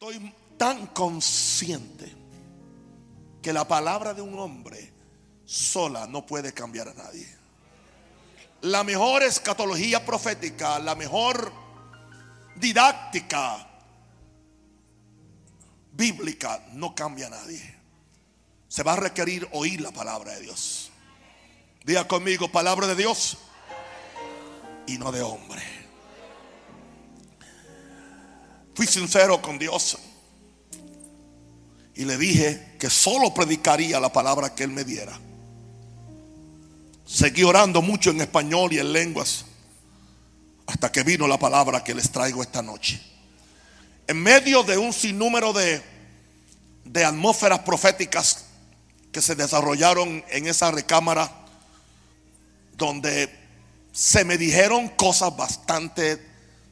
Estoy tan consciente que la palabra de un hombre sola no puede cambiar a nadie. La mejor escatología profética, la mejor didáctica bíblica no cambia a nadie. Se va a requerir oír la palabra de Dios. Diga conmigo, palabra de Dios y no de hombre. Fui sincero con Dios. Y le dije que solo predicaría la palabra que Él me diera. Seguí orando mucho en español y en lenguas hasta que vino la palabra que les traigo esta noche. En medio de un sinnúmero de, de atmósferas proféticas que se desarrollaron en esa recámara, donde se me dijeron cosas bastante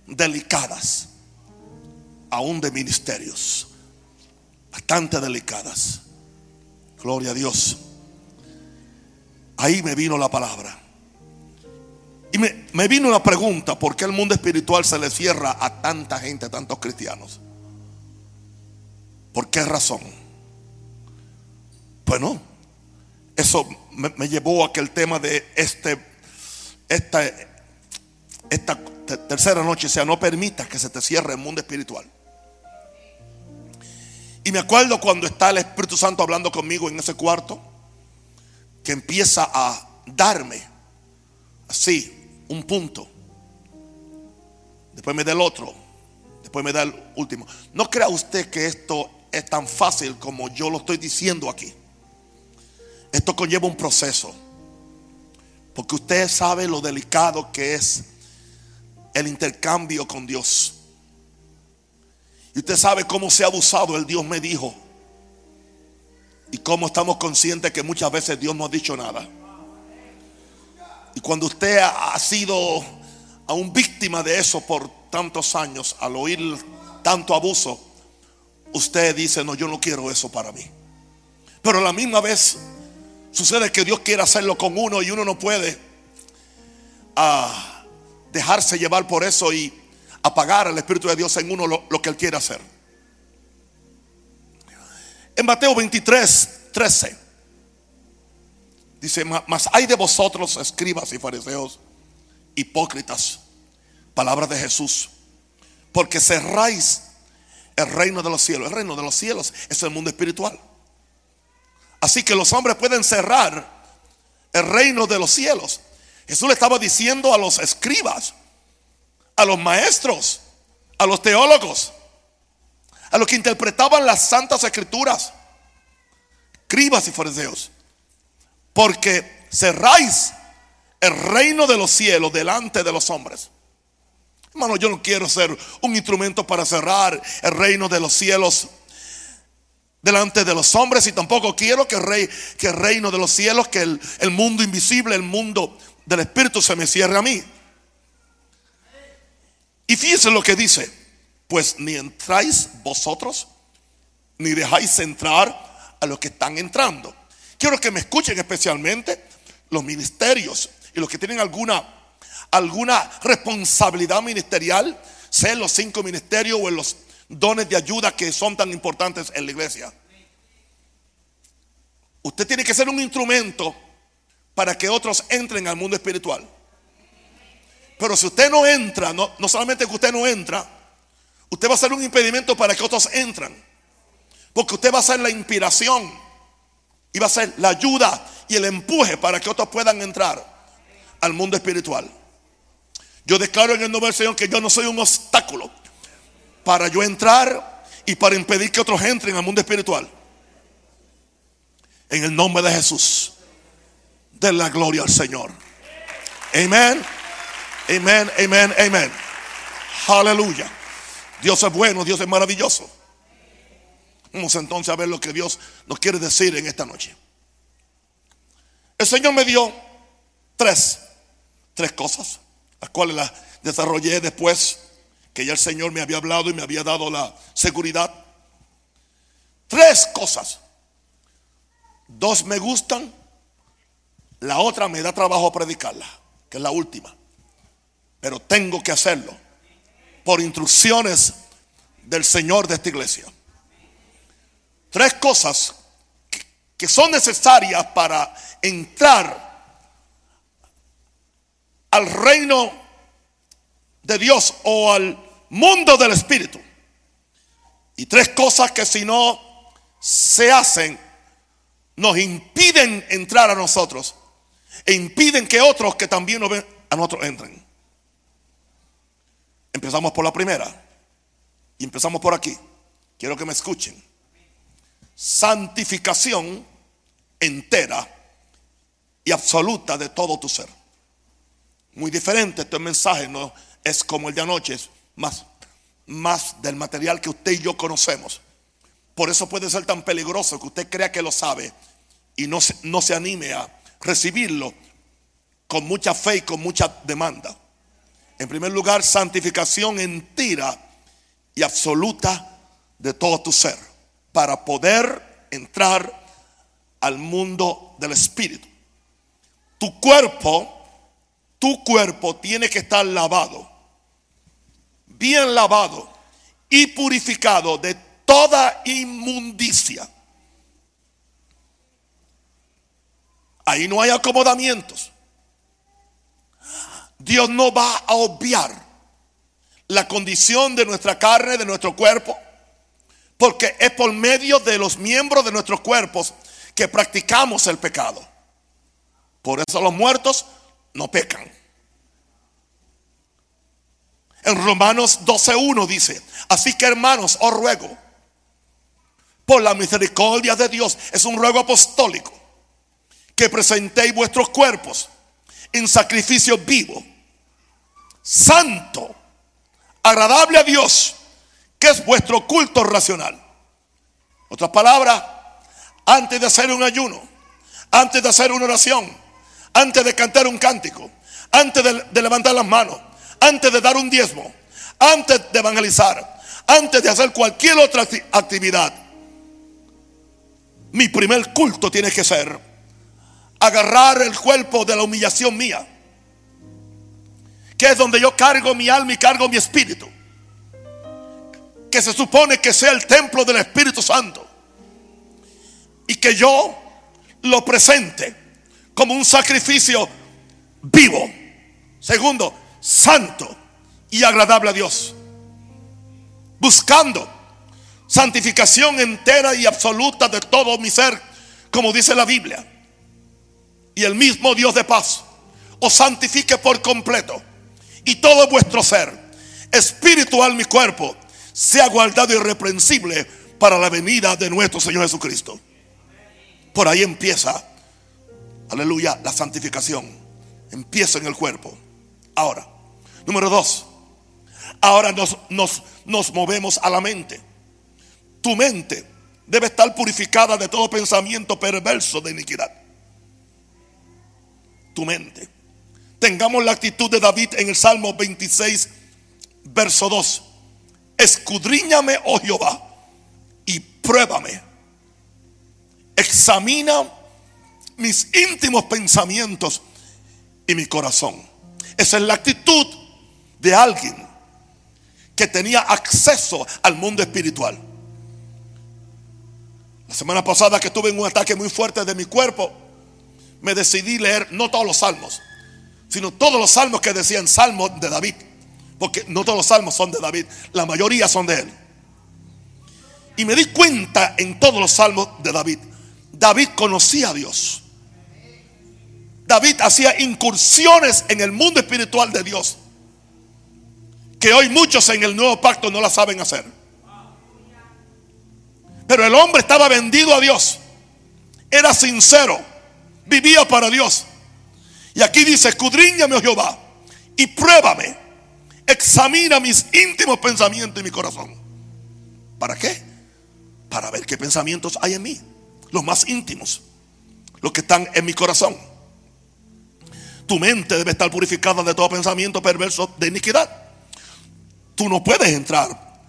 delicadas aún de ministerios, bastante delicadas. Gloria a Dios. Ahí me vino la palabra. Y me, me, vino una pregunta, ¿por qué el mundo espiritual se le cierra a tanta gente, a tantos cristianos? ¿Por qué razón? Bueno, eso me, me llevó a que el tema de este, esta, esta tercera noche sea, no permita que se te cierre el mundo espiritual. Y me acuerdo cuando está el Espíritu Santo hablando conmigo en ese cuarto, que empieza a darme así un punto. Después me da el otro. Después me da el último. No crea usted que esto es tan fácil como yo lo estoy diciendo aquí. Esto conlleva un proceso. Porque usted sabe lo delicado que es el intercambio con Dios. Y usted sabe cómo se ha abusado el Dios me dijo. Y cómo estamos conscientes que muchas veces Dios no ha dicho nada. Y cuando usted ha sido aún víctima de eso por tantos años, al oír tanto abuso, usted dice, no, yo no quiero eso para mí. Pero a la misma vez sucede que Dios quiere hacerlo con uno y uno no puede ah, dejarse llevar por eso y apagar al Espíritu de Dios en uno lo, que Él quiere hacer. En Mateo 23, 13, dice, mas hay de vosotros, escribas y fariseos, hipócritas, palabras de Jesús, porque cerráis el reino de los cielos. El reino de los cielos es el mundo espiritual. Así que los hombres pueden cerrar el reino de los cielos. Jesús le estaba diciendo a los escribas, a los maestros, a los teólogos, a los que interpretaban las santas escrituras, escribas y fariseos, porque cerráis el reino de los cielos delante de los hombres. Hermano, yo no quiero ser un instrumento para cerrar el reino de los cielos delante de los hombres y tampoco quiero que el, rey, que el reino de los cielos, que el, el mundo invisible, el mundo del espíritu se me cierre a mí. Y fíjense lo que dice, pues ni entráis vosotros, ni dejáis entrar a los que están entrando. Quiero que me escuchen especialmente los ministerios y los que tienen alguna, alguna responsabilidad ministerial, sea en los cinco ministerios o en los dones de ayuda que son tan importantes en la iglesia. Usted tiene que ser un instrumento para que otros entren al mundo espiritual. Pero si usted no entra, no, no solamente que usted no entra, usted va a ser un impedimento para que otros entran. Porque usted va a ser la inspiración y va a ser la ayuda y el empuje para que otros puedan entrar al mundo espiritual. Yo declaro en el nombre del Señor que yo no soy un obstáculo para yo entrar y para impedir que otros entren al mundo espiritual. En el nombre de Jesús. De la gloria al Señor. Amén. Amén, amén, amén. Aleluya. Dios es bueno, Dios es maravilloso. Vamos entonces a ver lo que Dios nos quiere decir en esta noche. El Señor me dio tres, tres cosas, las cuales las desarrollé después que ya el Señor me había hablado y me había dado la seguridad. Tres cosas. Dos me gustan, la otra me da trabajo predicarla, que es la última pero tengo que hacerlo por instrucciones del Señor de esta iglesia. Tres cosas que son necesarias para entrar al reino de Dios o al mundo del Espíritu. Y tres cosas que si no se hacen, nos impiden entrar a nosotros e impiden que otros que también a nosotros entren. Empezamos por la primera y empezamos por aquí. Quiero que me escuchen. Santificación entera y absoluta de todo tu ser. Muy diferente este mensaje, no es como el de anoche, es más, más del material que usted y yo conocemos. Por eso puede ser tan peligroso que usted crea que lo sabe y no se, no se anime a recibirlo con mucha fe y con mucha demanda. En primer lugar, santificación entera y absoluta de todo tu ser para poder entrar al mundo del espíritu. Tu cuerpo, tu cuerpo tiene que estar lavado, bien lavado y purificado de toda inmundicia. Ahí no hay acomodamientos. Dios no va a obviar la condición de nuestra carne, de nuestro cuerpo, porque es por medio de los miembros de nuestros cuerpos que practicamos el pecado. Por eso los muertos no pecan. En Romanos 12.1 dice, así que hermanos, os ruego, por la misericordia de Dios, es un ruego apostólico, que presentéis vuestros cuerpos en sacrificio vivo, santo, agradable a Dios, que es vuestro culto racional. Otras palabras, antes de hacer un ayuno, antes de hacer una oración, antes de cantar un cántico, antes de, de levantar las manos, antes de dar un diezmo, antes de evangelizar, antes de hacer cualquier otra actividad, mi primer culto tiene que ser agarrar el cuerpo de la humillación mía que es donde yo cargo mi alma y cargo mi espíritu, que se supone que sea el templo del Espíritu Santo, y que yo lo presente como un sacrificio vivo, segundo, santo y agradable a Dios, buscando santificación entera y absoluta de todo mi ser, como dice la Biblia. Y el mismo Dios de paz os santifique por completo y todo vuestro ser, espiritual mi cuerpo, sea guardado irreprensible para la venida de nuestro Señor Jesucristo. Por ahí empieza, aleluya, la santificación. Empieza en el cuerpo. Ahora, número dos, ahora nos, nos, nos movemos a la mente. Tu mente debe estar purificada de todo pensamiento perverso de iniquidad. Tu mente. Tengamos la actitud de David en el Salmo 26, verso 2. Escudriñame, oh Jehová, y pruébame. Examina mis íntimos pensamientos y mi corazón. Esa es la actitud de alguien que tenía acceso al mundo espiritual. La semana pasada que tuve un ataque muy fuerte de mi cuerpo, me decidí leer no todos los salmos, sino todos los salmos que decían salmos de David. Porque no todos los salmos son de David, la mayoría son de él. Y me di cuenta en todos los salmos de David. David conocía a Dios. David hacía incursiones en el mundo espiritual de Dios. Que hoy muchos en el nuevo pacto no la saben hacer. Pero el hombre estaba vendido a Dios. Era sincero. Vivía para Dios. Y aquí dice, escudriñame, oh Jehová, y pruébame. Examina mis íntimos pensamientos y mi corazón. ¿Para qué? Para ver qué pensamientos hay en mí. Los más íntimos. Los que están en mi corazón. Tu mente debe estar purificada de todo pensamiento perverso de iniquidad. Tú no puedes entrar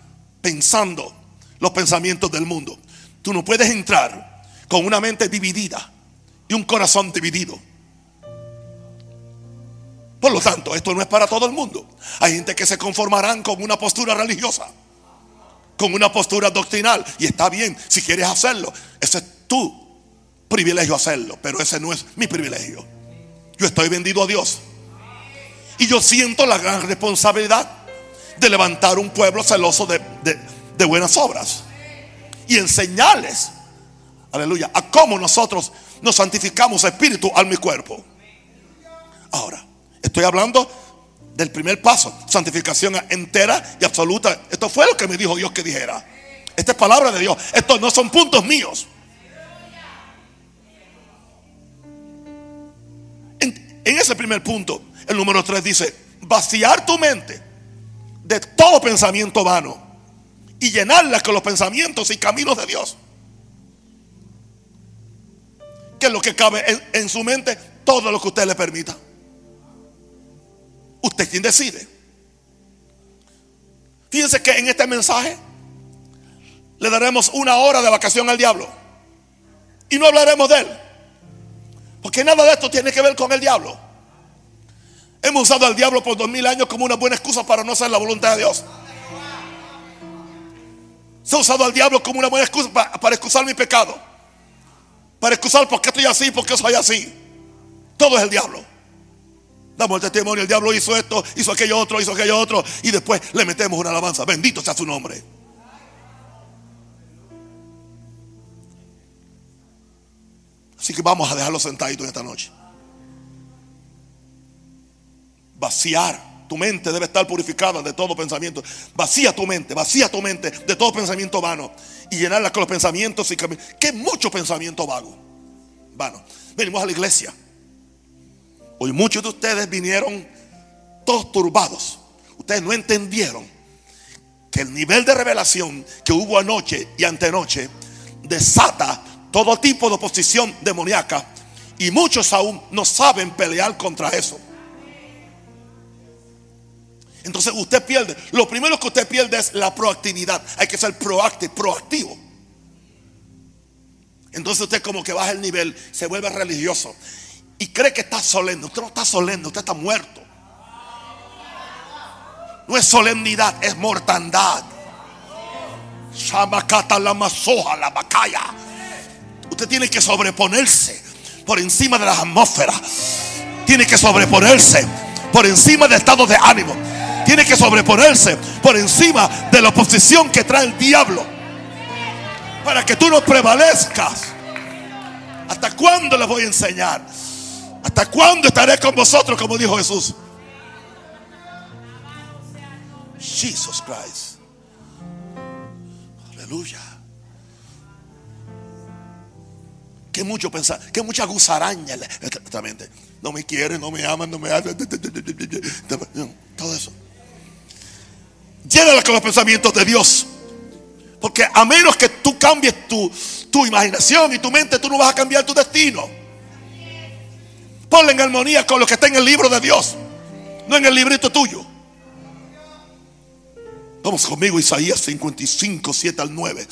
pensando los pensamientos del mundo. Tú no puedes entrar con una mente dividida y un corazón dividido. Por lo tanto, esto no es para todo el mundo. Hay gente que se conformarán con una postura religiosa. con una postura doctrinal. Y está bien, si quieres hacerlo, ese es tu privilegio hacerlo, pero ese no es mi privilegio. Yo estoy vendido a Dios. Y yo siento la gran responsabilidad de levantar un pueblo celoso de, buenas obras. Y enseñarles, aleluya, a cómo nosotros nos santificamos espíritu, alma y cuerpo. Ahora, estoy hablando del primer paso, santificación entera y absoluta. Esto fue lo que me dijo Dios que dijera. Esta es palabra de Dios. Estos no son puntos míos. En, ese primer punto, el número 3 dice, vaciar tu mente de todo pensamiento vano y llenarla con los pensamientos y caminos de Dios. Que es lo que cabe en, su mente? Todo lo que usted le permita. Usted quien decide. Fíjense que en este mensaje le daremos una hora de vacación al diablo. Y no hablaremos de él. Porque nada de esto tiene que ver con el diablo. Hemos usado al diablo por dos mil años como una buena excusa para no hacer la voluntad de Dios. Se ha usado al diablo como una buena excusa para, excusar mi pecado. Para excusar por qué estoy así, por qué soy así. Todo es el diablo. Damos el testimonio, el diablo hizo esto, hizo aquello otro, hizo aquello otro. Y después le metemos una alabanza. Bendito sea su nombre. Así que vamos a dejarlo sentadito en esta noche. Vaciar tu mente debe estar purificada de todo pensamiento. Vacía tu mente, vacía tu mente de todo pensamiento vano. Y llenarla con los pensamientos y. Que mucho pensamiento vago. Vano. Venimos a la iglesia. Hoy muchos de ustedes vinieron todos turbados. Ustedes no entendieron que el nivel de revelación que hubo anoche y antenoche desata todo tipo de oposición demoníaca. Y muchos aún no saben pelear contra eso. Entonces usted pierde. Lo primero que usted pierde es la proactividad. Hay que ser proactivo, proactivo. Entonces usted como que baja el nivel, se vuelve religioso y cree que está solemne. Usted no está solemne, usted está muerto. No es solemnidad, es mortandad. Usted tiene que sobreponerse por encima de las atmósferas. Tiene que sobreponerse por encima del estado de ánimo tiene que sobreponerse por encima de la oposición que trae el diablo. Para que tú no prevalezcas. ¿Hasta cuándo les voy a enseñar? ¿Hasta cuándo estaré con vosotros? Como dijo Jesús. Jesus Christ. Aleluya. Que mucho pensar, que mucha gusaraña exactamente. No me quieren, no me aman, no me hacen. Todo eso. Llénala con los pensamientos de Dios. Porque a menos que tú cambies tu, tu imaginación y tu mente, tú no vas a cambiar tu destino. Ponle en armonía con lo que está en el libro de Dios, no en el librito tuyo. Vamos conmigo, Isaías 55, 7 al 9.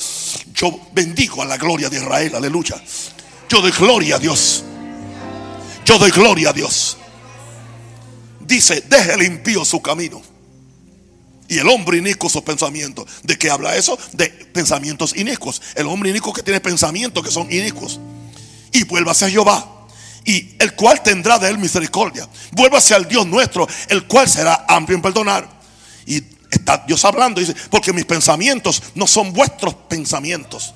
Yo bendigo a la gloria de Israel, aleluya. Yo doy gloria a Dios. Yo doy gloria a Dios. Dice, deje el impío su camino y el hombre inicuo sus pensamientos. ¿De qué habla eso? De pensamientos inicuos. El hombre inicuo que tiene pensamientos que son inicuos. Y vuelva hacia Jehová. Y el cual tendrá de él misericordia. Vuelva hacia el Dios nuestro, el cual será amplio en perdonar. Y está Dios hablando, dice, porque mis pensamientos no son vuestros pensamientos.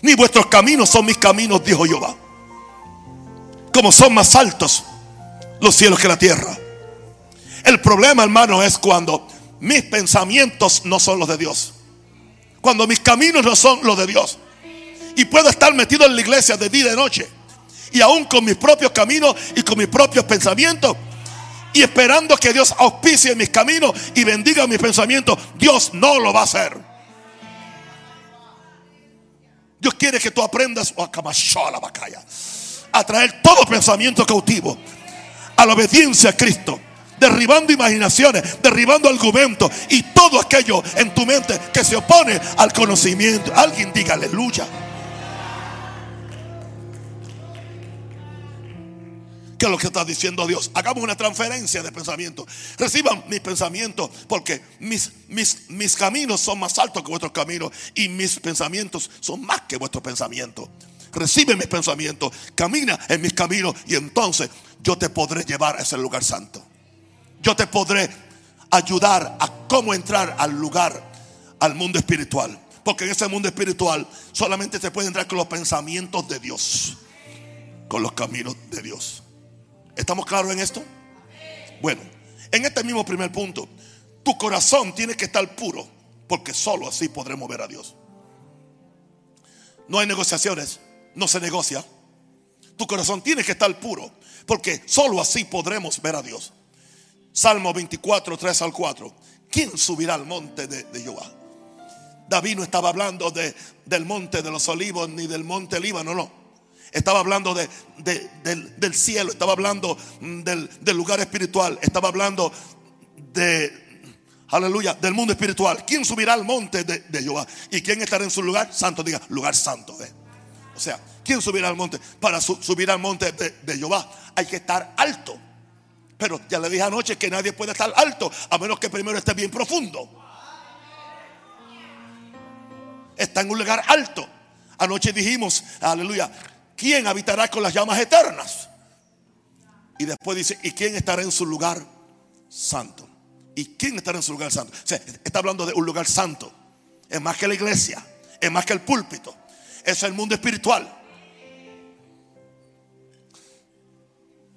Ni vuestros caminos son mis caminos, dijo Jehová. Como son más altos los cielos que la tierra. El problema, hermano, es cuando mis pensamientos no son los de Dios. Cuando mis caminos no son los de Dios. Y puedo estar metido en la iglesia de día y de noche. Y aún con mis propios caminos y con mis propios pensamientos. Y esperando que Dios auspicie mis caminos y bendiga mis pensamientos. Dios no lo va a hacer. Dios quiere que tú aprendas a traer todo pensamiento cautivo a la obediencia a Cristo derribando imaginaciones, derribando argumentos y todo aquello en tu mente que se opone al conocimiento. Alguien diga aleluya. ¿Qué es lo que está diciendo Dios? Hagamos una transferencia de pensamiento. Reciban mis pensamientos porque mis, mis, mis caminos son más altos que vuestros caminos y mis pensamientos son más que vuestros pensamientos. Recibe mis pensamientos, camina en mis caminos y entonces yo te podré llevar a ese lugar santo. Yo te podré ayudar a cómo entrar al lugar, al mundo espiritual. Porque en ese mundo espiritual solamente se puede entrar con los pensamientos de Dios, con los caminos de Dios. ¿Estamos claros en esto? Bueno, en este mismo primer punto, tu corazón tiene que estar puro, porque solo así podremos ver a Dios. No hay negociaciones, no se negocia. Tu corazón tiene que estar puro, porque solo así podremos ver a Dios. Salmo 24, 3 al 4. ¿Quién subirá al monte de, Jehová? David no estaba hablando de, del monte de los olivos ni del monte Líbano, no. Estaba hablando de, del, cielo, estaba hablando mm, del, lugar espiritual, estaba hablando de, aleluya, del mundo espiritual. ¿Quién subirá al monte de, Jehová? ¿Y quién estará en su lugar? Santo, diga, lugar santo. ¿eh? O sea, ¿quién subirá al monte? Para subir al monte de Jehová hay que estar alto. Pero ya le dije anoche que nadie puede estar alto a menos que primero esté bien profundo. Está en un lugar alto. Anoche dijimos, aleluya, ¿quién habitará con las llamas eternas? Y después dice, ¿y quién estará en su lugar santo? ¿Y quién estará en su lugar santo? O está hablando de un lugar santo. Es más que la iglesia, es más que el púlpito. Es el mundo espiritual.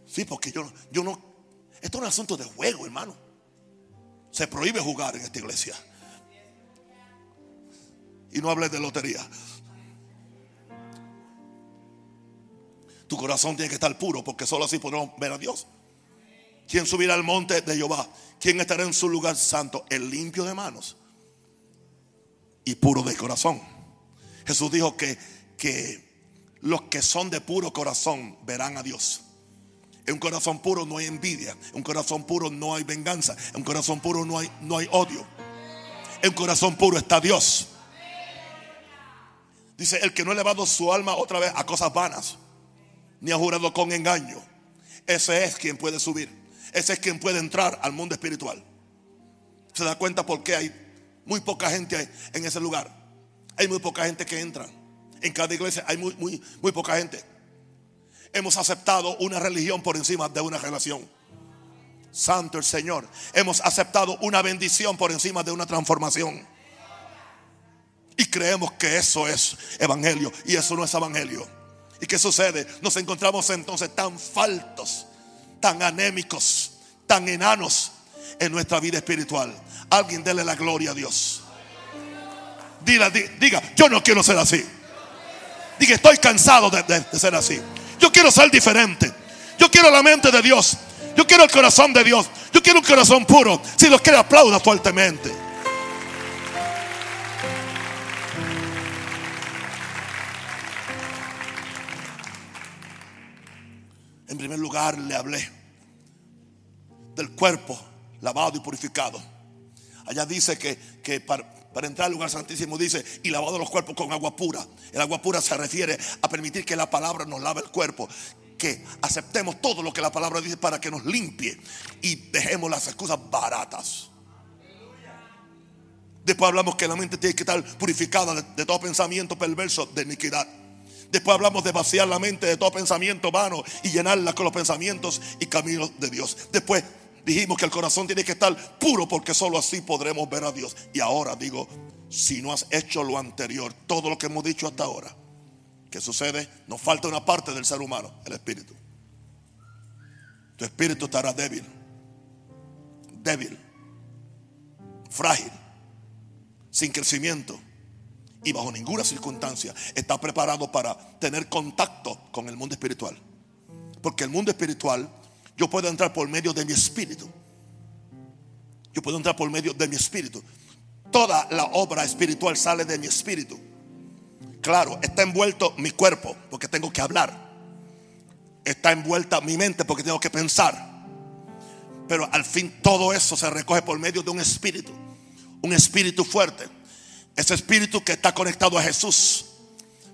Sí, porque yo, yo no esto es un asunto de juego, hermano. Se prohíbe jugar en esta iglesia. Y no hables de lotería. Tu corazón tiene que estar puro porque solo así podremos ver a Dios. ¿Quién subirá al monte de Jehová? ¿Quién estará en su lugar santo? El limpio de manos y puro de corazón. Jesús dijo que, que los que son de puro corazón verán a Dios. En un corazón puro no hay envidia. En un corazón puro no hay venganza. En un corazón puro no hay, no hay odio. En un corazón puro está Dios. Dice, el que no ha elevado su alma otra vez a cosas vanas, ni ha jurado con engaño, ese es quien puede subir. Ese es quien puede entrar al mundo espiritual. ¿Se da cuenta por qué hay muy poca gente en ese lugar? Hay muy poca gente que entra. En cada iglesia hay muy, muy, muy poca gente hemos aceptado una religión por encima de una relación. Santo el Señor. Hemos aceptado una bendición por encima de una transformación. Y creemos que eso es evangelio. Y eso no es evangelio. ¿Y qué sucede? Nos encontramos entonces tan faltos, tan anémicos, tan enanos en nuestra vida espiritual. Alguien dele la gloria a Dios. Diga, diga, yo no quiero ser así. Diga, estoy cansado de ser así. Yo quiero ser diferente. Yo quiero la mente de Dios. Yo quiero el corazón de Dios. Yo quiero un corazón puro. Si los quiere, aplauda fuertemente. En primer lugar, le hablé del cuerpo lavado y purificado. Allá dice que, que para, entrar al lugar santísimo dice, y lavado los cuerpos con agua pura. El agua pura se refiere a permitir que la palabra nos lave el cuerpo. Que aceptemos todo lo que la palabra dice para que nos limpie y dejemos las excusas baratas. Después hablamos que la mente tiene que estar purificada de, de todo pensamiento perverso de iniquidad. Después hablamos de vaciar la mente de todo pensamiento vano y llenarla con los pensamientos y caminos de Dios. Después dijimos que el corazón tiene que estar puro porque solo así podremos ver a Dios. Y ahora digo, si no has hecho lo anterior, todo lo que hemos dicho hasta ahora, ¿qué sucede? Nos falta una parte del ser humano, el espíritu. Tu espíritu estará débil, débil, frágil, sin crecimiento y bajo ninguna circunstancia está preparado para tener contacto con el mundo espiritual. Porque el mundo espiritual yo puedo entrar por medio de mi espíritu. Yo puedo entrar por medio de mi espíritu. Toda la obra espiritual sale de mi espíritu. Claro, está envuelto mi cuerpo porque tengo que hablar. Está envuelta mi mente porque tengo que pensar. Pero al fin todo eso se recoge por medio de un espíritu. Un espíritu fuerte. Ese espíritu que está conectado a Jesús.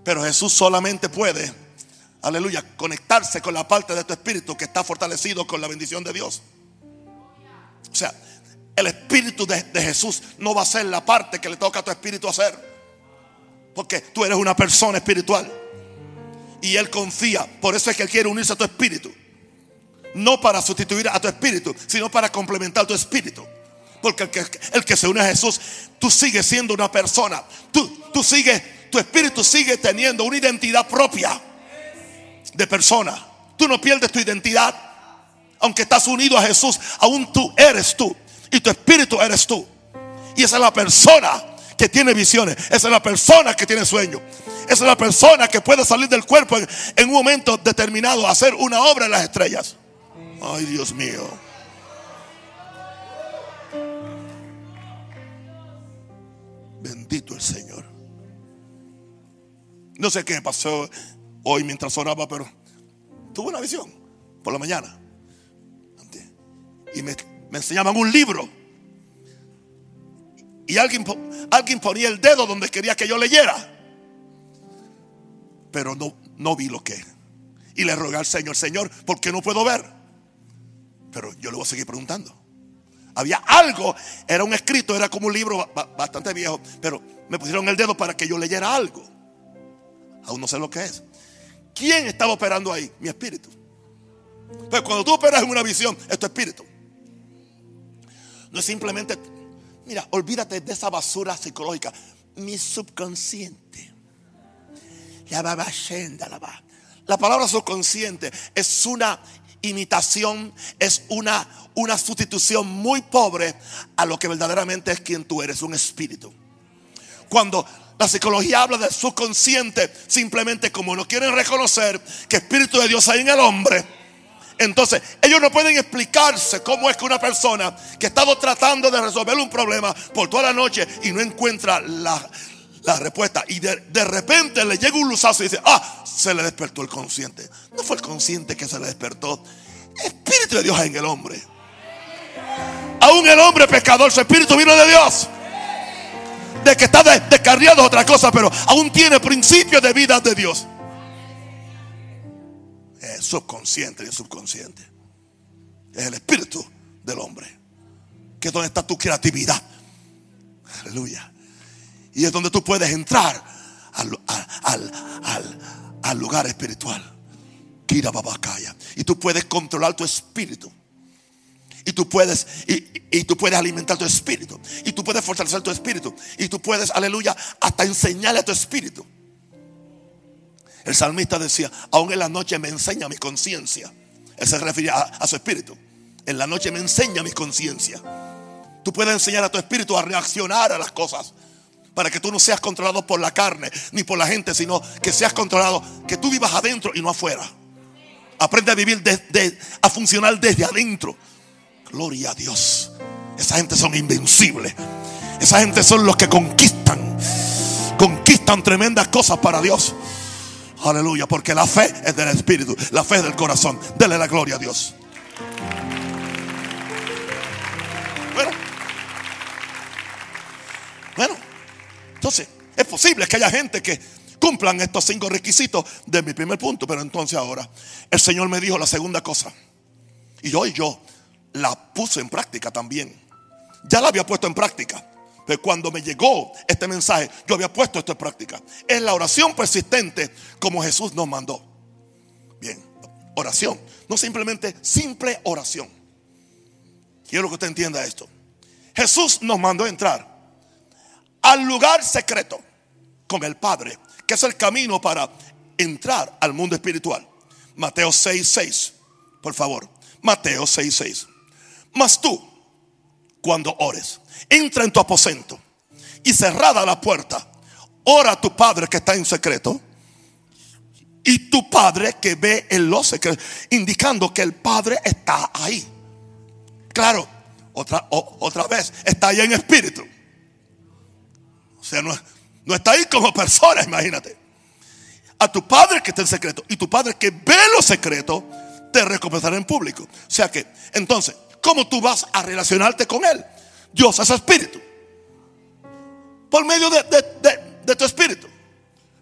Pero Jesús solamente puede aleluya, conectarse con la parte de tu espíritu que está fortalecido con la bendición de Dios. O sea, el espíritu de, Jesús no va a ser la parte que le toca a tu espíritu hacer. Porque tú eres una persona espiritual. Y Él confía. Por eso es que Él quiere unirse a tu espíritu. No para sustituir a tu espíritu, sino para complementar tu espíritu. Porque el que, se une a Jesús, tú sigues siendo una persona. Tú, tú sigues, tu espíritu sigue teniendo una identidad propia de persona. Tú no pierdes tu identidad. Aunque estás unido a Jesús, aún tú eres tú. Y tu espíritu eres tú. Y esa es la persona que tiene visiones. Esa es la persona que tiene sueños. Esa es la persona que puede salir del cuerpo en, en un momento determinado a hacer una obra en las estrellas. Ay, Dios mío. Bendito el Señor. No sé qué pasó hoy mientras oraba, pero tuve una visión por la mañana. Y me, me enseñaban un libro. Y alguien, alguien ponía el dedo donde quería que yo leyera. Pero no, no vi lo que. Y le rogué al Señor, Señor, ¿por qué no puedo ver? Pero yo le voy a seguir preguntando. Había algo, era un escrito, era como un libro bastante viejo, pero me pusieron el dedo para que yo leyera algo. Aún no sé lo que es. ¿Quién estaba operando ahí? Mi espíritu. Pero cuando tú operas en una visión, es tu espíritu. No es simplemente, mira, olvídate de esa basura psicológica. Mi subconsciente. La palabra subconsciente es una imitación, es una, una sustitución muy pobre a lo que verdaderamente es quien tú eres, un espíritu. Cuando la psicología habla del subconsciente, simplemente como no quieren reconocer que espíritu de Dios hay en el hombre, entonces, ellos no pueden explicarse cómo es que una persona que ha estado tratando de resolver un problema por toda la noche y no encuentra la, respuesta y de, de, repente le llega un luzazo y dice, ah, se le despertó el consciente. No fue el consciente que se le despertó. Espíritu de Dios en el hombre. Aún el hombre pecador, su espíritu vino de Dios. De que está descarriado otra cosa, pero aún tiene principios de vida de Dios es subconsciente y el subconsciente. Es el espíritu del hombre. Que es donde está tu creatividad. Aleluya. Y es donde tú puedes entrar al, al, lugar espiritual. Kira. Y tú puedes controlar tu espíritu. Y tú puedes, y, y, tú puedes alimentar tu espíritu. Y tú puedes fortalecer tu espíritu. Y tú puedes, aleluya, hasta enseñarle a tu espíritu. El salmista decía, aún en la noche me enseña mi conciencia. Él se refería a, su espíritu. En la noche me enseña mi conciencia. Tú puedes enseñar a tu espíritu a reaccionar a las cosas. Para que tú no seas controlado por la carne ni por la gente, sino que seas controlado, que tú vivas adentro y no afuera. Aprende a vivir, desde, a funcionar desde adentro. Gloria a Dios. Esa gente son invencibles. Esa gente son los que conquistan. Conquistan tremendas cosas para Dios. Aleluya, porque la fe es del Espíritu, la fe es del corazón. Dele la gloria a Dios. Bueno, entonces es posible que haya gente que cumplan estos cinco requisitos de mi primer punto, pero entonces ahora el Señor me dijo la segunda cosa. Y hoy yo la puse en práctica también. Ya la había puesto en práctica. Pero cuando me llegó este mensaje, yo había puesto esto en práctica. Es la oración persistente como Jesús nos mandó. Bien, oración. No simplemente simple oración. Quiero que usted entienda esto. Jesús nos mandó entrar al lugar secreto con el Padre, que es el camino para entrar al mundo espiritual. Mateo 6, 6. Por favor, Mateo 6, 6. Mas tú, cuando ores, entra en tu aposento y cerrada la puerta, ora a tu Padre que está en secreto y tu Padre que ve en lo secreto, indicando que el Padre está ahí. Claro, otra, otra vez, está ahí en espíritu. Sea, no, no está ahí como persona, imagínate. A tu Padre que está en secreto y tu Padre que ve lo secreto, te recompensará en público. O sea que, entonces, ¿cómo tú vas a relacionarte con Él? Dios es espíritu. Por medio de, tu espíritu.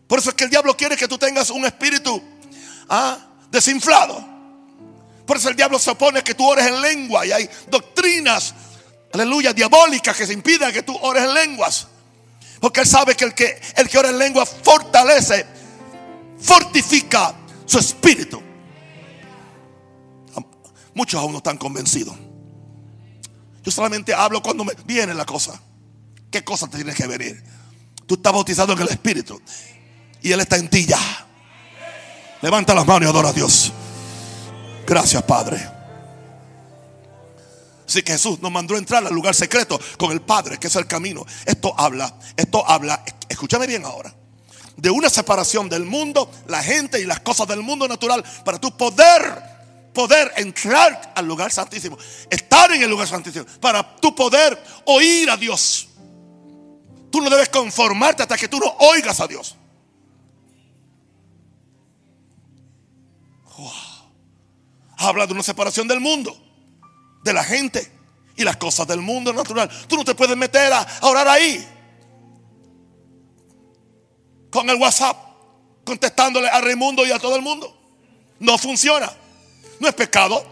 Por eso es que el diablo quiere que tú tengas un espíritu ah, desinflado. Por eso el diablo se opone a que tú ores en lengua y hay doctrinas, aleluya, diabólicas que se impiden que tú ores en lenguas. Porque él sabe que el que, el que ora en lengua fortalece, fortifica su espíritu. Muchos aún no están convencidos. Yo solamente hablo cuando me viene la cosa. ¿Qué cosa te tiene que venir? Tú estás bautizado en el Espíritu. Y Él está en ti ya. Levanta las manos y adora a Dios. Gracias, Padre. Así que Jesús nos mandó a entrar al lugar secreto con el Padre, que es el camino. Esto habla, esto habla, escúchame bien ahora, de una separación del mundo, la gente y las cosas del mundo natural para tu poder, poder entrar al lugar santísimo, estar en el lugar santísimo, para tu poder oír a Dios. Tú no debes conformarte hasta que tú no oigas a Dios. Habla de una separación del mundo, de la gente y las cosas del mundo natural. Tú no te puedes meter a, orar ahí. Con el WhatsApp, contestándole a Raimundo y a todo el mundo. No funciona. No es pecado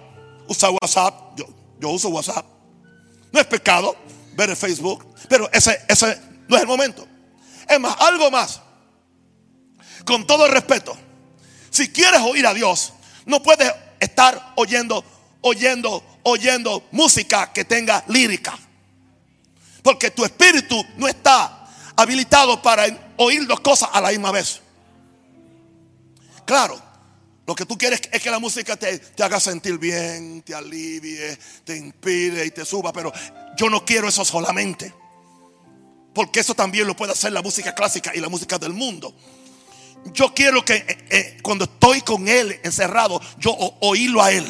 usar WhatsApp. Yo, yo uso WhatsApp. No es pecado ver el Facebook. Pero ese, ese no es el momento. Es más, algo más. Con todo el respeto. Si quieres oír a Dios, no puedes estar oyendo, oyendo, oyendo música que tenga lírica. Porque tu espíritu no está habilitado para oír dos cosas a la misma vez. Claro, lo que tú quieres es que la música te, haga sentir bien, te alivie, te inspire y te suba. Pero yo no quiero eso solamente. Porque eso también lo puede hacer la música clásica y la música del mundo yo quiero que eh, eh, cuando estoy con Él encerrado, yo oírlo a Él.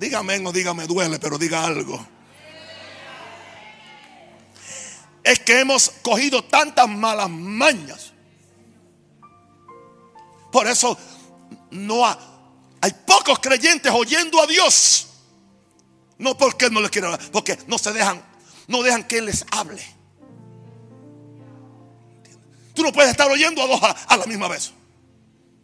Dígame o dígame duele, pero diga algo. Es que hemos cogido tantas malas mañas. Por eso no hay pocos creyentes oyendo a Dios. No porque no les quieran, porque no se dejan no dejan que Él les hable. Tú no puedes estar oyendo a dos a, la misma vez.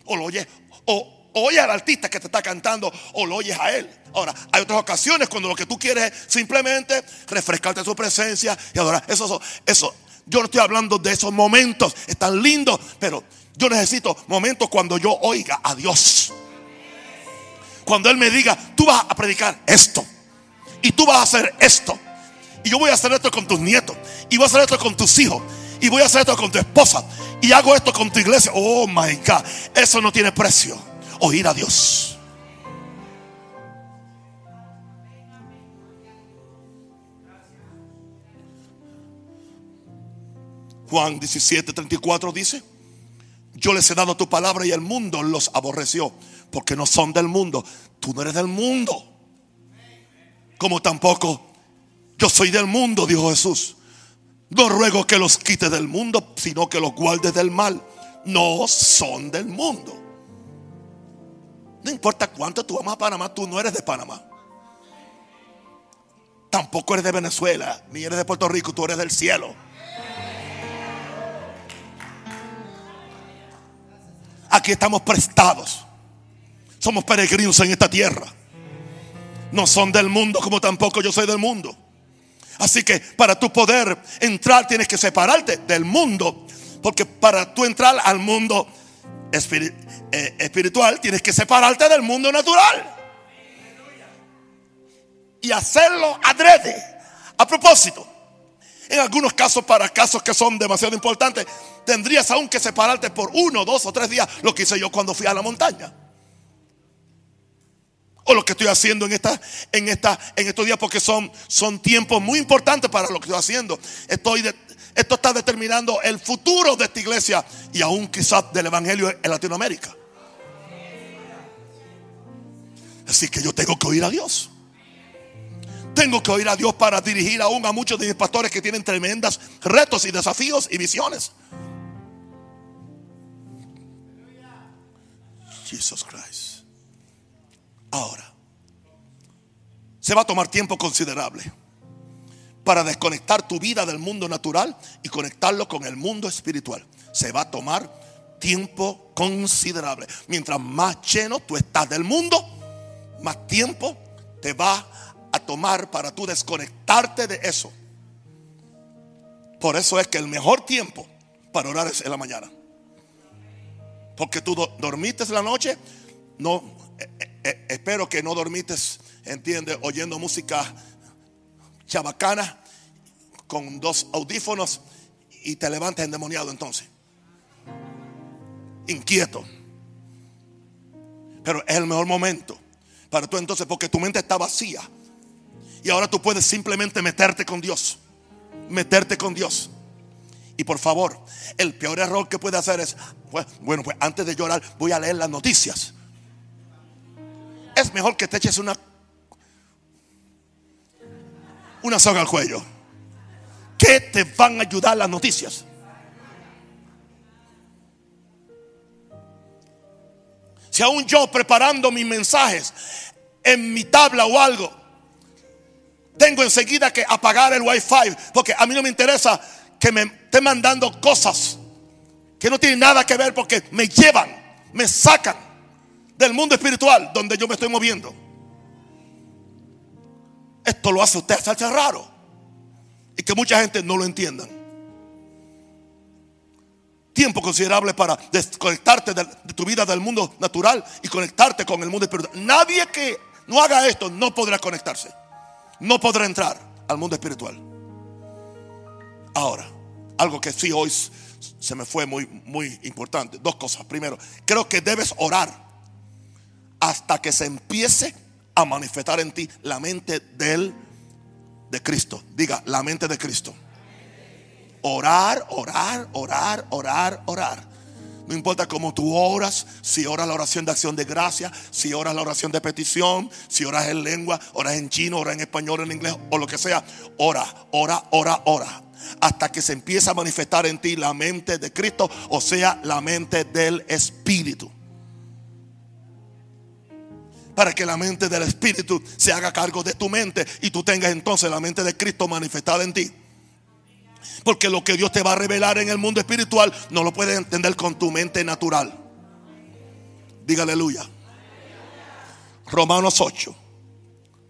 O lo oyes, o, oyes al artista que te está cantando, o lo oyes a Él. Ahora, hay otras ocasiones cuando lo que tú quieres es simplemente refrescarte su presencia y adorar. Eso, eso, yo no estoy hablando de esos momentos, están lindos, pero yo necesito momentos cuando yo oiga a Dios. Cuando Él me diga, tú vas a predicar esto. Y tú vas a hacer esto. Y yo voy a hacer esto con tus nietos. Y voy a hacer esto con tus hijos. Y voy a hacer esto con tu esposa. Y hago esto con tu iglesia. Oh my God. Eso no tiene precio. Oír a Dios. Juan 17, 34 dice, yo les he dado tu palabra y el mundo los aborreció, porque no son del mundo. Tú no eres del mundo, como tampoco yo soy del mundo, dijo Jesús. No ruego que los quites del mundo, sino que los guardes del mal. No son del mundo. No importa cuánto tú amas a Panamá, tú no eres de Panamá. Tampoco eres de Venezuela, ni eres de Puerto Rico, tú eres del cielo. Aquí estamos prestados. Somos peregrinos en esta tierra. No son del mundo como tampoco yo soy del mundo. Así que para tu poder entrar tienes que separarte del mundo. Porque para tú entrar al mundo eh, espiritual tienes que separarte del mundo natural. Y hacerlo adrede. A propósito. En algunos casos, para casos que son demasiado importantes, tendrías aún que separarte por uno, dos o tres días, lo que hice yo cuando fui a la montaña o lo que estoy haciendo en esta, en esta, en estos días, porque son, son tiempos muy importantes para lo que estoy haciendo. Estoy esto está determinando el futuro de esta iglesia y aún quizás del evangelio en Latinoamérica. Así que yo tengo que oír a Dios. Tengo que oír a Dios para dirigir aún a muchos de mis pastores que tienen tremendas retos y desafíos y visiones. Jesus Christ. Ahora, se va a tomar tiempo considerable. Para desconectar tu vida del mundo natural y conectarlo con el mundo espiritual. Se va a tomar tiempo considerable. Mientras más lleno tú estás del mundo, más tiempo te va a tomar para tú desconectarte de eso. Por eso es que el mejor tiempo para orar es en la mañana. Porque tú dormiste la noche, no, eh, eh, eh, espero que no dormites, entiende, oyendo música chabacana con dos audífonos y te levantes endemoniado entonces. Inquieto. Pero es el mejor momento para tú entonces, porque tu mente está vacía. Y ahora tú puedes simplemente meterte con Dios. Meterte con Dios. Y por favor, el peor error que puede hacer es, pues, bueno, pues antes de llorar voy a leer las noticias. Es mejor que te eches una una soga al cuello. ¿Qué te van a ayudar las noticias? Si aún yo preparando mis mensajes en mi tabla o algo, tengo enseguida que apagar el wifi, porque a mí no me interesa que me esté mandando cosas que no tienen nada que ver porque me llevan, me sacan del mundo espiritual donde yo me estoy moviendo. Esto lo hace usted hacerse raro y que mucha gente no lo entienda tiempo considerable para desconectarte de, tu vida del mundo natural y conectarte con el mundo espiritual. Nadie que no haga esto no podrá conectarse. No podrá entrar al mundo espiritual. Ahora, algo que sí hoy se me fue muy, muy importante. Dos cosas. Primero, creo que debes orar hasta que se empiece a manifestar en ti la mente del, de Cristo. Diga, la mente de Cristo. Orar, orar, orar, orar, orar. No importa cómo tú oras, si oras la oración de acción de gracia, si oras la oración de petición, si oras en lengua, oras en chino, oras en español, en inglés o lo que sea. Ora, ora, ora, ora. Hasta que se empiece a manifestar en ti la mente de Cristo, o sea, la mente del Espíritu. Para que la mente del Espíritu se haga cargo de tu mente y tú tengas entonces la mente de Cristo manifestada en ti. Porque lo que Dios te va a revelar en el mundo espiritual no lo puedes entender con tu mente natural. Diga aleluya. Romanos 8,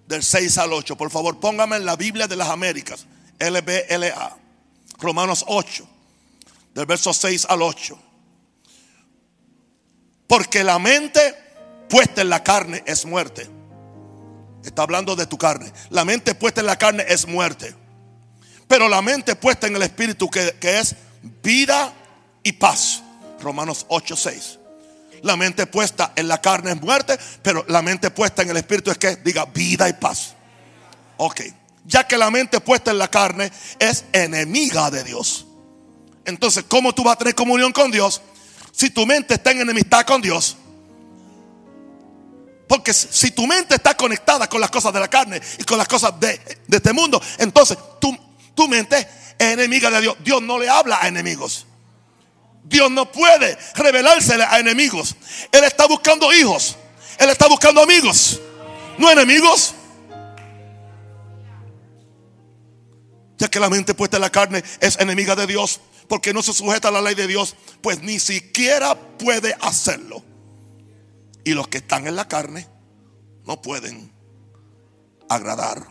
del 6 al 8. Por favor, póngame en la Biblia de las Américas, LBLA. Romanos 8, del verso 6 al 8. Porque la mente puesta en la carne es muerte. Está hablando de tu carne. La mente puesta en la carne es muerte. Pero la mente puesta en el Espíritu que, es vida y paz. Romanos 8, 6. La mente puesta en la carne es muerte, pero la mente puesta en el Espíritu es que diga vida y paz. Ok. Ya que la mente puesta en la carne es enemiga de Dios. Entonces, ¿cómo tú vas a tener comunión con Dios si tu mente está en enemistad con Dios? Porque si tu mente está conectada con las cosas de la carne y con las cosas de, este mundo, entonces tú, tu mente es enemiga de Dios. Dios no le habla a enemigos. Dios no puede revelársele a enemigos. Él está buscando hijos. Él está buscando amigos. No enemigos. Ya que la mente puesta en la carne es enemiga de Dios. Porque no se sujeta a la ley de Dios. Pues ni siquiera puede hacerlo. Y los que están en la carne no pueden agradar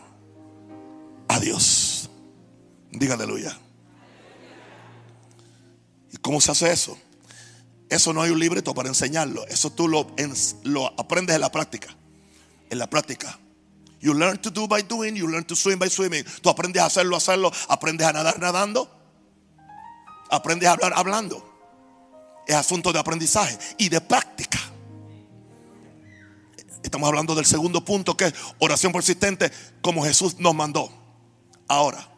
a Dios. Diga aleluya. ¿Y cómo se hace eso? Eso no hay un libreto para enseñarlo. Eso tú lo, lo aprendes en la práctica. En la práctica. You learn to do by doing, you learn to swim by swimming. Tú aprendes a hacerlo, hacerlo. Aprendes a nadar nadando. Aprendes a hablar hablando. Es asunto de aprendizaje y de práctica. Estamos hablando del segundo punto que es oración persistente como Jesús nos mandó. Ahora,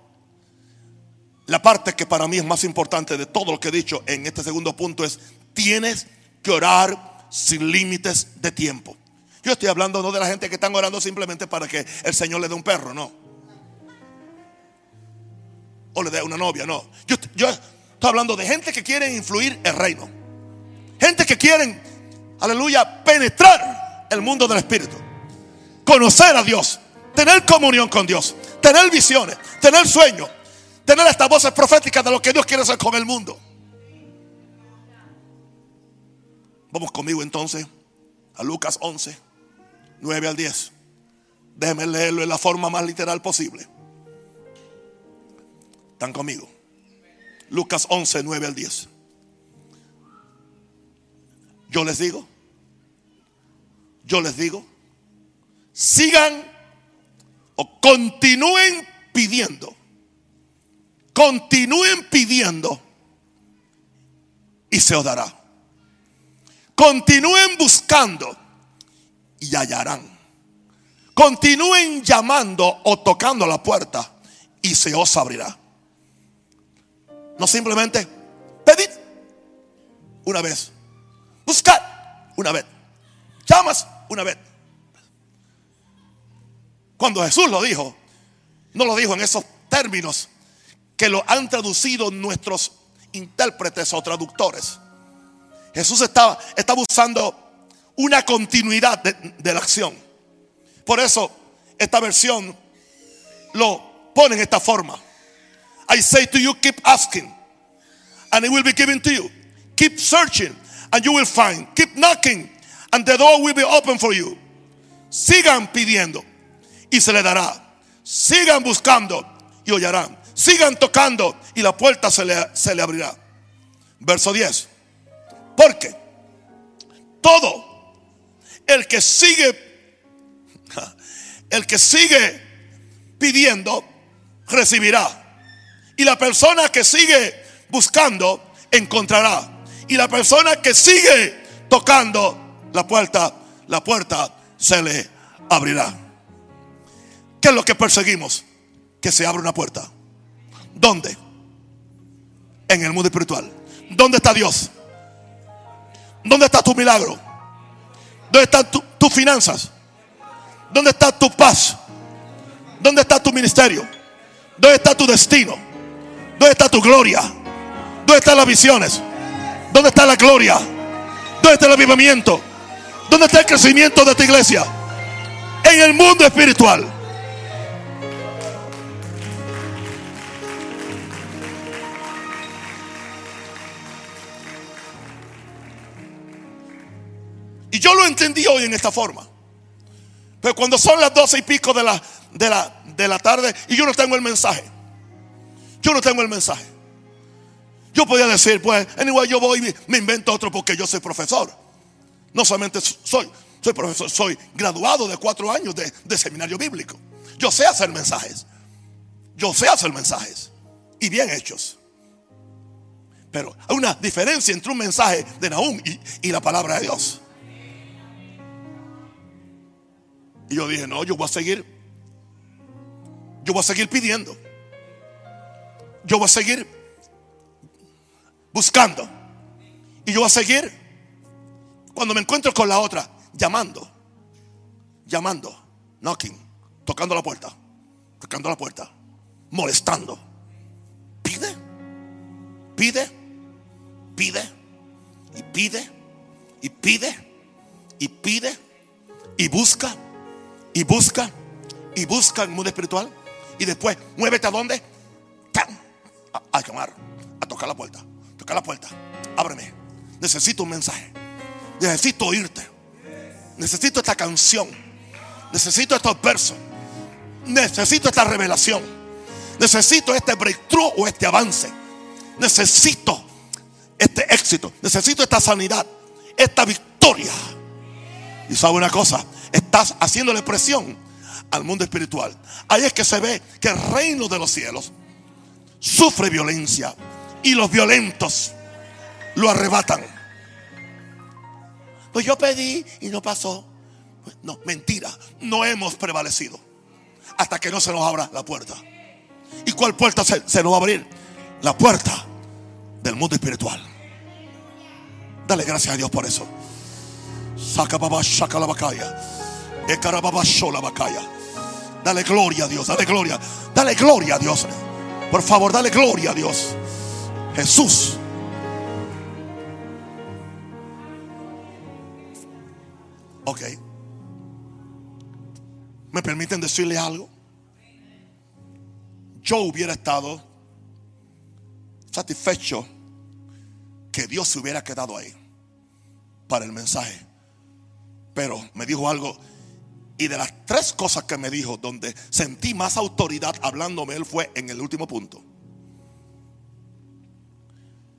la parte que para mí es más importante de todo lo que he dicho en este segundo punto es, tienes que orar sin límites de tiempo. Yo estoy hablando no de la gente que están orando simplemente para que el Señor le dé un perro, no. O le dé una novia, no. Yo, estoy hablando de gente que quiere influir el reino. Gente que quieren, aleluya, penetrar el mundo del Espíritu. Conocer a Dios. Tener comunión con Dios tener visiones, tener sueños, tener estas voces proféticas de lo que Dios quiere hacer con el mundo. Vamos conmigo entonces a Lucas 11, 9 al 10. Déjenme leerlo en la forma más literal posible. ¿Están conmigo? Lucas 11, 9 al 10. Yo les digo, yo les digo, sigan o continúen pidiendo, continúen pidiendo y se os dará. Continúen buscando y hallarán. Continúen llamando o tocando la puerta y se os abrirá. No simplemente pedid una vez, buscad una vez, llamas una vez. Cuando Jesús lo dijo, no lo dijo en esos términos que lo han traducido nuestros intérpretes o traductores. Jesús estaba, usando una continuidad de, de la acción. Por eso esta versión lo pone en esta forma. I say to you, keep asking, and it will be given to you. Keep searching, and you will find. Keep knocking, and the door will be open for you. Sigan pidiendo, y se le dará. Sigan buscando, y hollarán. Sigan tocando, y la puerta se le, se le abrirá. Verso 10. Porque todo el que sigue, el que sigue pidiendo, recibirá. Y la persona que sigue buscando, encontrará. Y la persona que sigue tocando la puerta, la puerta se le abrirá. ¿Qué es lo que perseguimos? Que se abra una puerta. ¿Dónde? En el mundo espiritual. ¿Dónde está Dios? ¿Dónde está tu milagro? ¿Dónde están tus finanzas? ¿Dónde está tu paz? ¿Dónde está tu ministerio? ¿Dónde está tu destino? ¿Dónde está tu gloria? ¿Dónde están las visiones? ¿Dónde está la gloria? ¿Dónde está el avivamiento? ¿Dónde está el crecimiento de tu iglesia? En el mundo espiritual. Y yo lo entendí hoy en esta forma. Pero cuando son las doce y pico de la, de la, de la tarde y yo no tengo el mensaje. Yo no tengo el mensaje. Yo podía decir, pues, anyway, yo voy y me invento otro porque yo soy profesor. No solamente soy, soy profesor, soy graduado de cuatro años de, seminario bíblico. Yo sé hacer mensajes. Yo sé hacer mensajes. Y bien hechos. Pero hay una diferencia entre un mensaje de Nahum y, y la palabra de Dios. Y yo dije, no, yo voy a seguir. Yo voy a seguir pidiendo. Yo voy a seguir buscando. Y yo voy a seguir cuando me encuentro con la otra, llamando. Llamando. Knocking. Tocando la puerta. Tocando la puerta. Molestando. Pide. Pide. Pide. Y pide. Y pide. Y pide. Y busca y busca y busca en el mundo espiritual y después muévete a dónde a, a, llamar a tocar la puerta tocar la puerta ábreme necesito un mensaje necesito oírte. Necesito esta canción. Necesito estos versos. Necesito esta revelación. Necesito este breakthrough o este avance. Necesito este éxito. Necesito esta sanidad esta victoria. Y sabe una cosa estás haciéndole presión al mundo espiritual. Ahí es que se ve que el reino de los cielos sufre violencia y los violentos lo arrebatan. Pues yo pedí y no pasó. No, mentira. No hemos prevalecido hasta que no se nos abra la puerta. ¿Y cuál puerta se, se nos va a abrir? La puerta del mundo espiritual. Dale gracias a Dios por eso. Saca papá, saca la bacaya. la bacaya. Dale gloria a Dios, dale gloria. Dale gloria a Dios. Por favor, dale gloria a Dios. Jesús. Ok. ¿Me permiten decirle algo? yo hubiera estado satisfecho que Dios se hubiera quedado ahí para el mensaje. Pero me dijo algo. Y de las tres cosas que me dijo, donde sentí más autoridad hablándome, él fue en el último punto.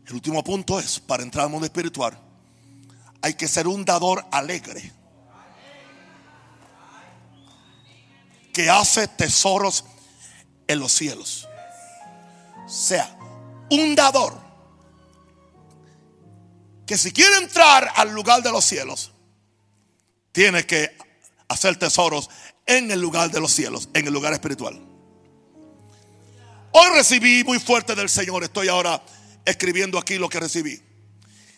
El último punto es, para entrar al mundo espiritual, hay que ser un dador alegre. Que hace tesoros en los cielos. Sea un dador que si quiere entrar al lugar de los cielos, tiene que hacer tesoros en el lugar de los cielos, en el lugar espiritual. Hoy recibí muy fuerte del Señor, estoy ahora escribiendo aquí lo que recibí.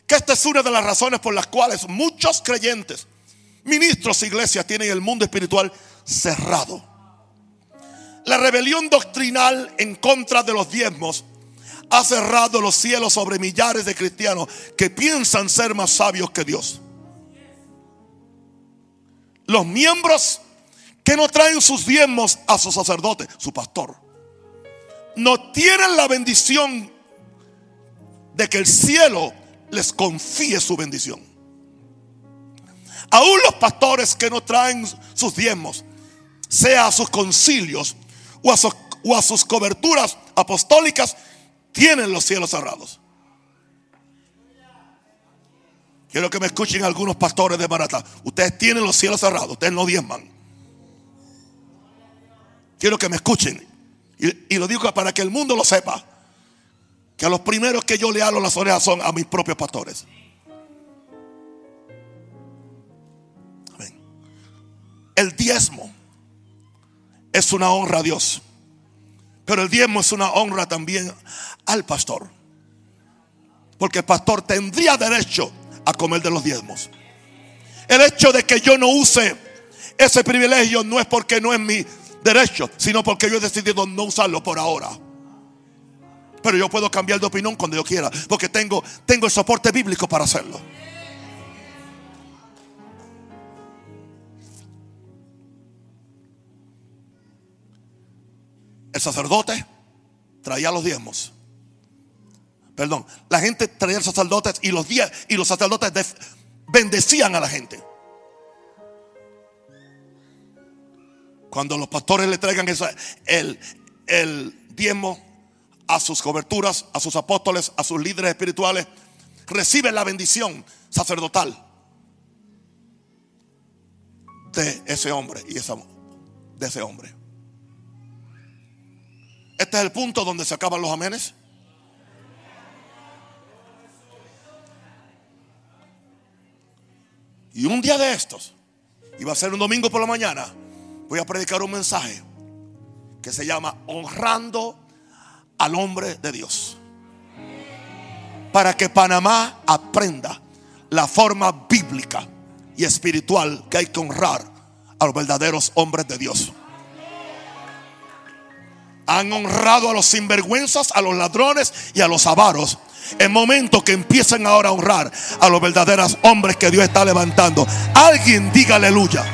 Que esta es una de las razones por las cuales muchos creyentes, ministros, iglesias tienen el mundo espiritual cerrado. La rebelión doctrinal en contra de los diezmos ha cerrado los cielos sobre millares de cristianos que piensan ser más sabios que Dios. Los miembros que no traen sus diezmos a su sacerdote, su pastor, no tienen la bendición de que el cielo les confíe su bendición. Aún los pastores que no traen sus diezmos, sea a sus concilios o a sus, o a sus coberturas apostólicas, tienen los cielos cerrados. Quiero que me escuchen algunos pastores de Maratá. Ustedes tienen los cielos cerrados, ustedes no diezman. Quiero que me escuchen. Y, lo digo para que el mundo lo sepa que a los primeros que yo le hablo las orejas son a mis propios pastores. El diezmo es una honra a Dios, pero el diezmo es una honra también al pastor. Porque el pastor tendría derecho a comer de los diezmos. El hecho de que yo no use ese privilegio no es porque no es mi derecho, sino porque yo he decidido no usarlo por ahora. Pero yo puedo cambiar de opinión cuando yo quiera. Porque tengo, tengo el soporte bíblico para hacerlo. El sacerdote traía los diezmos. Perdón, la gente traía los sacerdotes y los, días, y los sacerdotes bendecían a la gente. Cuando los pastores le traigan el, el diezmo a sus coberturas, a sus apóstoles, a sus líderes espirituales, reciben la bendición sacerdotal de ese hombre y esa de ese hombre. Este es el punto donde se acaban los amenes. Y un día de estos, iba a ser un domingo por la mañana, voy a predicar un mensaje que se llama Honrando al hombre de Dios. Para que Panamá aprenda la forma bíblica y espiritual que hay que honrar a los verdaderos hombres de Dios. Han honrado a los sinvergüenzas, a los ladrones y a los avaros. Es momento que empiecen ahora a honrar a los verdaderos hombres que Dios está levantando. Alguien diga aleluya.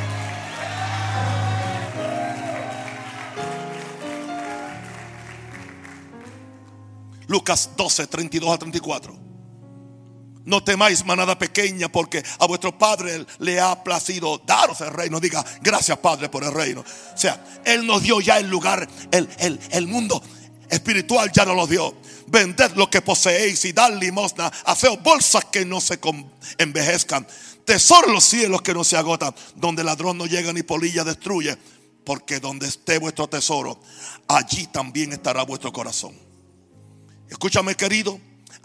Lucas 12, 32 a 34. No temáis manada pequeña porque a vuestro Padre le ha placido daros el reino. Diga, gracias Padre por el reino. O sea, Él nos dio ya el lugar, el, el, el mundo espiritual ya nos lo dio. Vended lo que poseéis y dad limosna. Haced bolsas que no se envejezcan. Tesoro los cielos que no se agotan. Donde ladrón no llega ni polilla destruye. Porque donde esté vuestro tesoro, allí también estará vuestro corazón. Escúchame querido,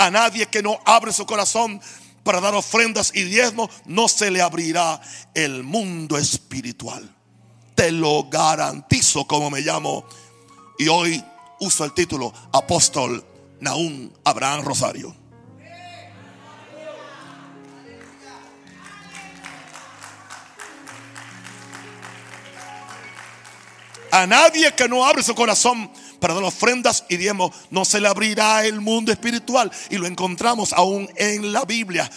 a nadie que no abre su corazón para dar ofrendas y diezmos, no se le abrirá el mundo espiritual. Te lo garantizo como me llamo. Y hoy uso el título Apóstol Naúm Abraham Rosario. A nadie que no abre su corazón para dar ofrendas y diezmos, no se le abrirá el mundo espiritual. Y lo encontramos aún en la Biblia.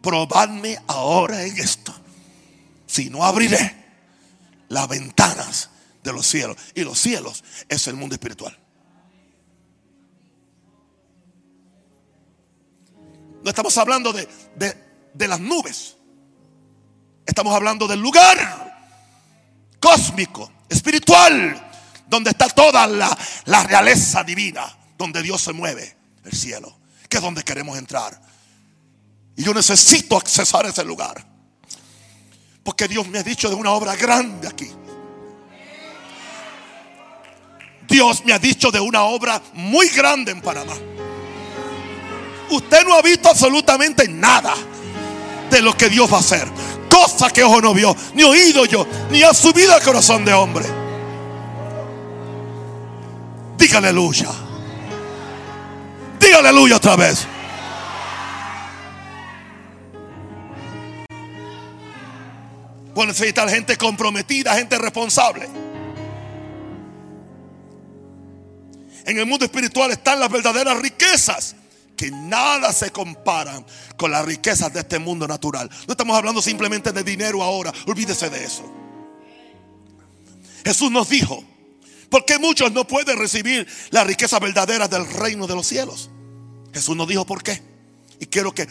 Probadme ahora en esto. Si no abriré las ventanas de los cielos. Y los cielos es el mundo espiritual. No estamos hablando de, de las nubes. Estamos hablando del lugar cósmico, espiritual, donde está toda la, la realeza divina, donde Dios se mueve, el cielo, que es donde queremos entrar. Y yo necesito accesar a ese lugar. Porque Dios me ha dicho de una obra grande aquí. Dios me ha dicho de una obra muy grande en Panamá. Usted no ha visto absolutamente nada de lo que Dios va a hacer. Cosa que ojo no vio, ni oído yo, ni ha subido al corazón de hombre. Diga aleluya. Diga aleluya otra vez. Bueno, necesitar gente comprometida, gente responsable. En el mundo espiritual están las verdaderas riquezas que nada se comparan con las riquezas de este mundo natural. No estamos hablando simplemente de dinero ahora, olvídese de eso. Jesús nos dijo, ¿por qué muchos no pueden recibir las riquezas verdaderas del reino de los cielos? Jesús nos dijo por qué. Y quiero que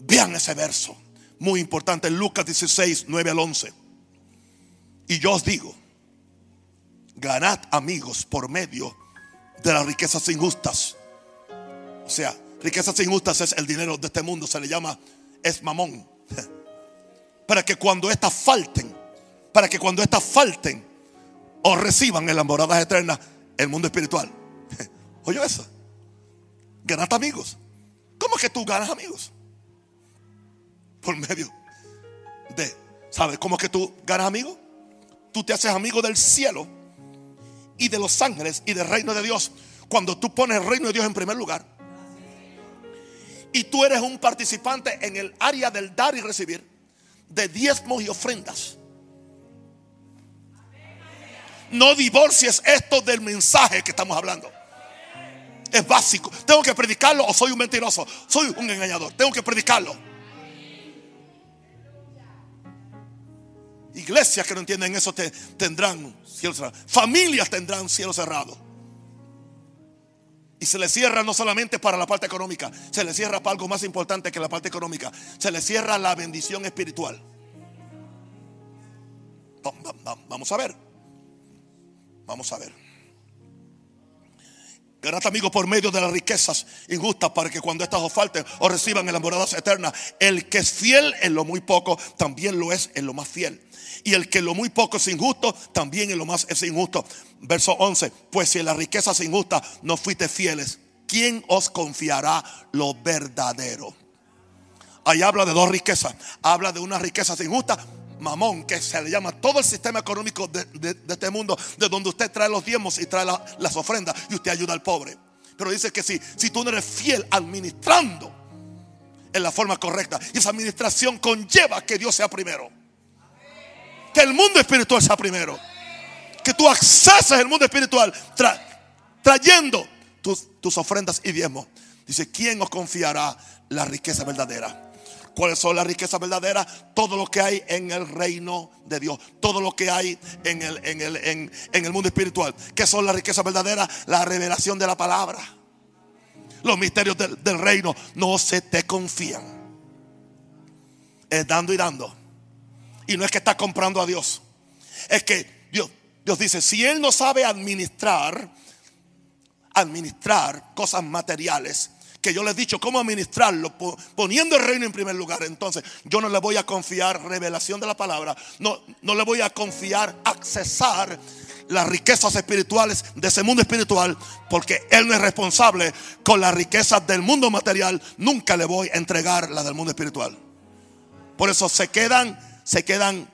vean ese verso, muy importante, Lucas 16, 9 al 11. Y yo os digo, ganad amigos por medio de las riquezas injustas o sea, riquezas injustas es el dinero de este mundo, se le llama es mamón. Para que cuando estas falten, para que cuando estas falten o reciban en las moradas eternas el mundo espiritual. Oye eso. Ganas amigos. ¿Cómo que tú ganas amigos? Por medio de, ¿sabes cómo que tú ganas amigos? Tú te haces amigo del cielo y de los ángeles y del reino de Dios. Cuando tú pones el reino de Dios en primer lugar y tú eres un participante en el área del dar y recibir de diezmos y ofrendas. No divorcies esto del mensaje que estamos hablando. Es básico. Tengo que predicarlo o soy un mentiroso. Soy un engañador. Tengo que predicarlo. Iglesias que no entienden eso tendrán cielo cerrado. Familias tendrán cielo cerrado. Y se le cierra no solamente para la parte económica, se le cierra para algo más importante que la parte económica. Se le cierra la bendición espiritual. Vamos a ver. Vamos a ver. Ganad amigos por medio de las riquezas injustas para que cuando estas os falten os reciban en las moradas eternas. El que es fiel en lo muy poco, también lo es en lo más fiel. Y el que lo muy poco es injusto, también en lo más es injusto. Verso 11, pues si en la riqueza es injusta no fuiste fieles, ¿quién os confiará lo verdadero? Ahí habla de dos riquezas. Habla de una riqueza injusta, mamón, que se le llama todo el sistema económico de, este mundo, de donde usted trae los diezmos y trae las ofrendas y usted ayuda al pobre. Pero dice que si, si tú no eres fiel administrando en la forma correcta, y esa administración conlleva que Dios sea primero que el mundo espiritual sea primero. Que tú acceses el mundo espiritual trayendo tus, tus ofrendas y diezmos. Dice, ¿quién os confiará la riqueza verdadera? ¿Cuáles son las riquezas verdaderas? Todo lo que hay en el reino de Dios. Todo lo que hay en el, en el, en, el mundo espiritual. ¿Qué son las riquezas verdaderas? La revelación de la palabra. Los misterios del, del reino no se te confían. Es dando y dando. Y no es que está comprando a Dios. Es que Dios, Dios dice, si Él no sabe administrar, administrar cosas materiales, que yo le he dicho cómo administrarlo, poniendo el reino en primer lugar. Entonces, yo no le voy a confiar revelación de la palabra, no, no le voy a confiar accesar las riquezas espirituales de ese mundo espiritual, porque Él no es responsable con las riquezas del mundo material. Nunca le voy a entregar la del mundo espiritual. Por eso se quedan se quedan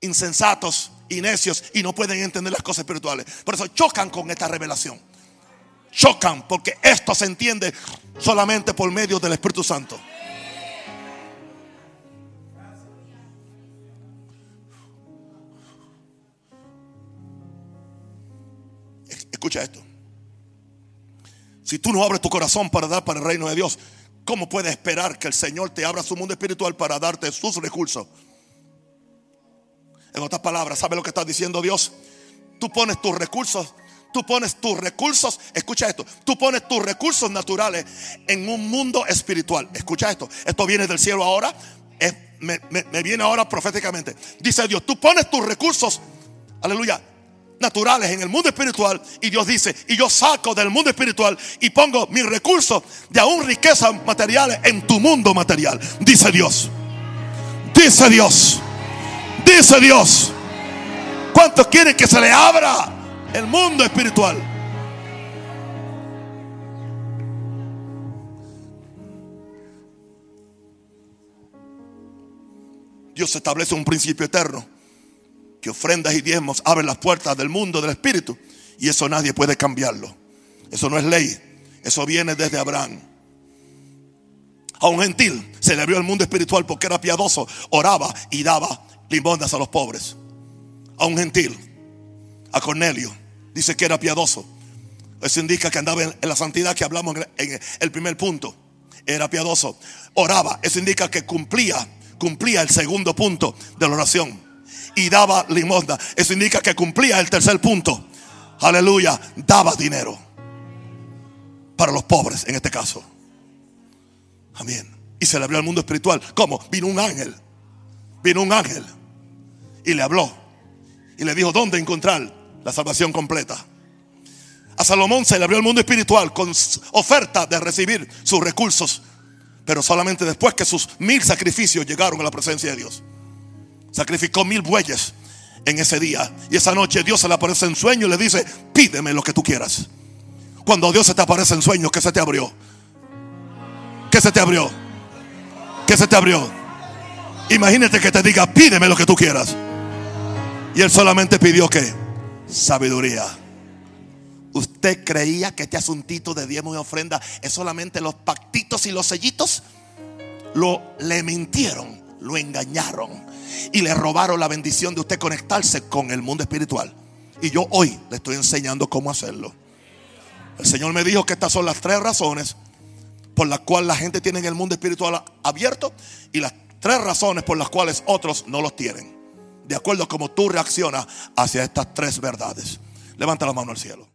insensatos y necios y no pueden entender las cosas espirituales. Por eso chocan con esta revelación. Chocan porque esto se entiende solamente por medio del Espíritu Santo. Escucha esto. Si tú no abres tu corazón para dar para el reino de Dios, ¿Cómo puedes esperar que el Señor te abra su mundo espiritual para darte sus recursos? En otras palabras, ¿sabe lo que está diciendo Dios? Tú pones tus recursos, tú pones tus recursos, escucha esto, tú pones tus recursos naturales en un mundo espiritual. Escucha esto, esto viene del cielo ahora, me, me viene ahora proféticamente. Dice Dios, tú pones tus recursos, aleluya, naturales en el mundo espiritual y Dios dice, y yo saco del mundo espiritual y pongo mis recursos de aún riquezas materiales en tu mundo material, dice Dios. Dice Dios. Dice Dios. ¿Cuántos quieren que se le abra el mundo espiritual? Dios establece un principio eterno que ofrendas y diezmos abren las puertas del mundo del espíritu y eso nadie puede cambiarlo. Eso no es ley, eso viene desde Abraham. A un gentil se le abrió el mundo espiritual porque era piadoso, oraba y daba limosnas a los pobres. A un gentil, a Cornelio, dice que era piadoso. Eso indica que andaba en la santidad que hablamos en el primer punto. Era piadoso, oraba. Eso indica que cumplía, cumplía el segundo punto de la oración y daba limosna. Eso indica que cumplía el tercer punto. Aleluya, daba dinero para los pobres en este caso. Amén. Y se le abrió al mundo espiritual. ¿Cómo? Vino un ángel. Vino un ángel y le habló y le dijo dónde encontrar la salvación completa. A Salomón se le abrió el mundo espiritual con oferta de recibir sus recursos, pero solamente después que sus mil sacrificios llegaron a la presencia de Dios. Sacrificó mil bueyes en ese día. Y esa noche Dios se le aparece en sueño y le dice, pídeme lo que tú quieras. Cuando Dios se te aparece en sueño, ¿qué se te abrió? ¿Qué se te abrió? ¿Qué se te abrió? Imagínate que te diga, pídeme lo que tú quieras. Y él solamente pidió que sabiduría. ¿Usted creía que este asuntito de diezmo y ofrenda es solamente los pactitos y los sellitos? Lo le mintieron, lo engañaron y le robaron la bendición de usted conectarse con el mundo espiritual. Y yo hoy le estoy enseñando cómo hacerlo. El Señor me dijo que estas son las tres razones por las cuales la gente tiene el mundo espiritual abierto y las tres razones por las cuales otros no los tienen. De acuerdo a cómo tú reaccionas hacia estas tres verdades. Levanta la mano al cielo.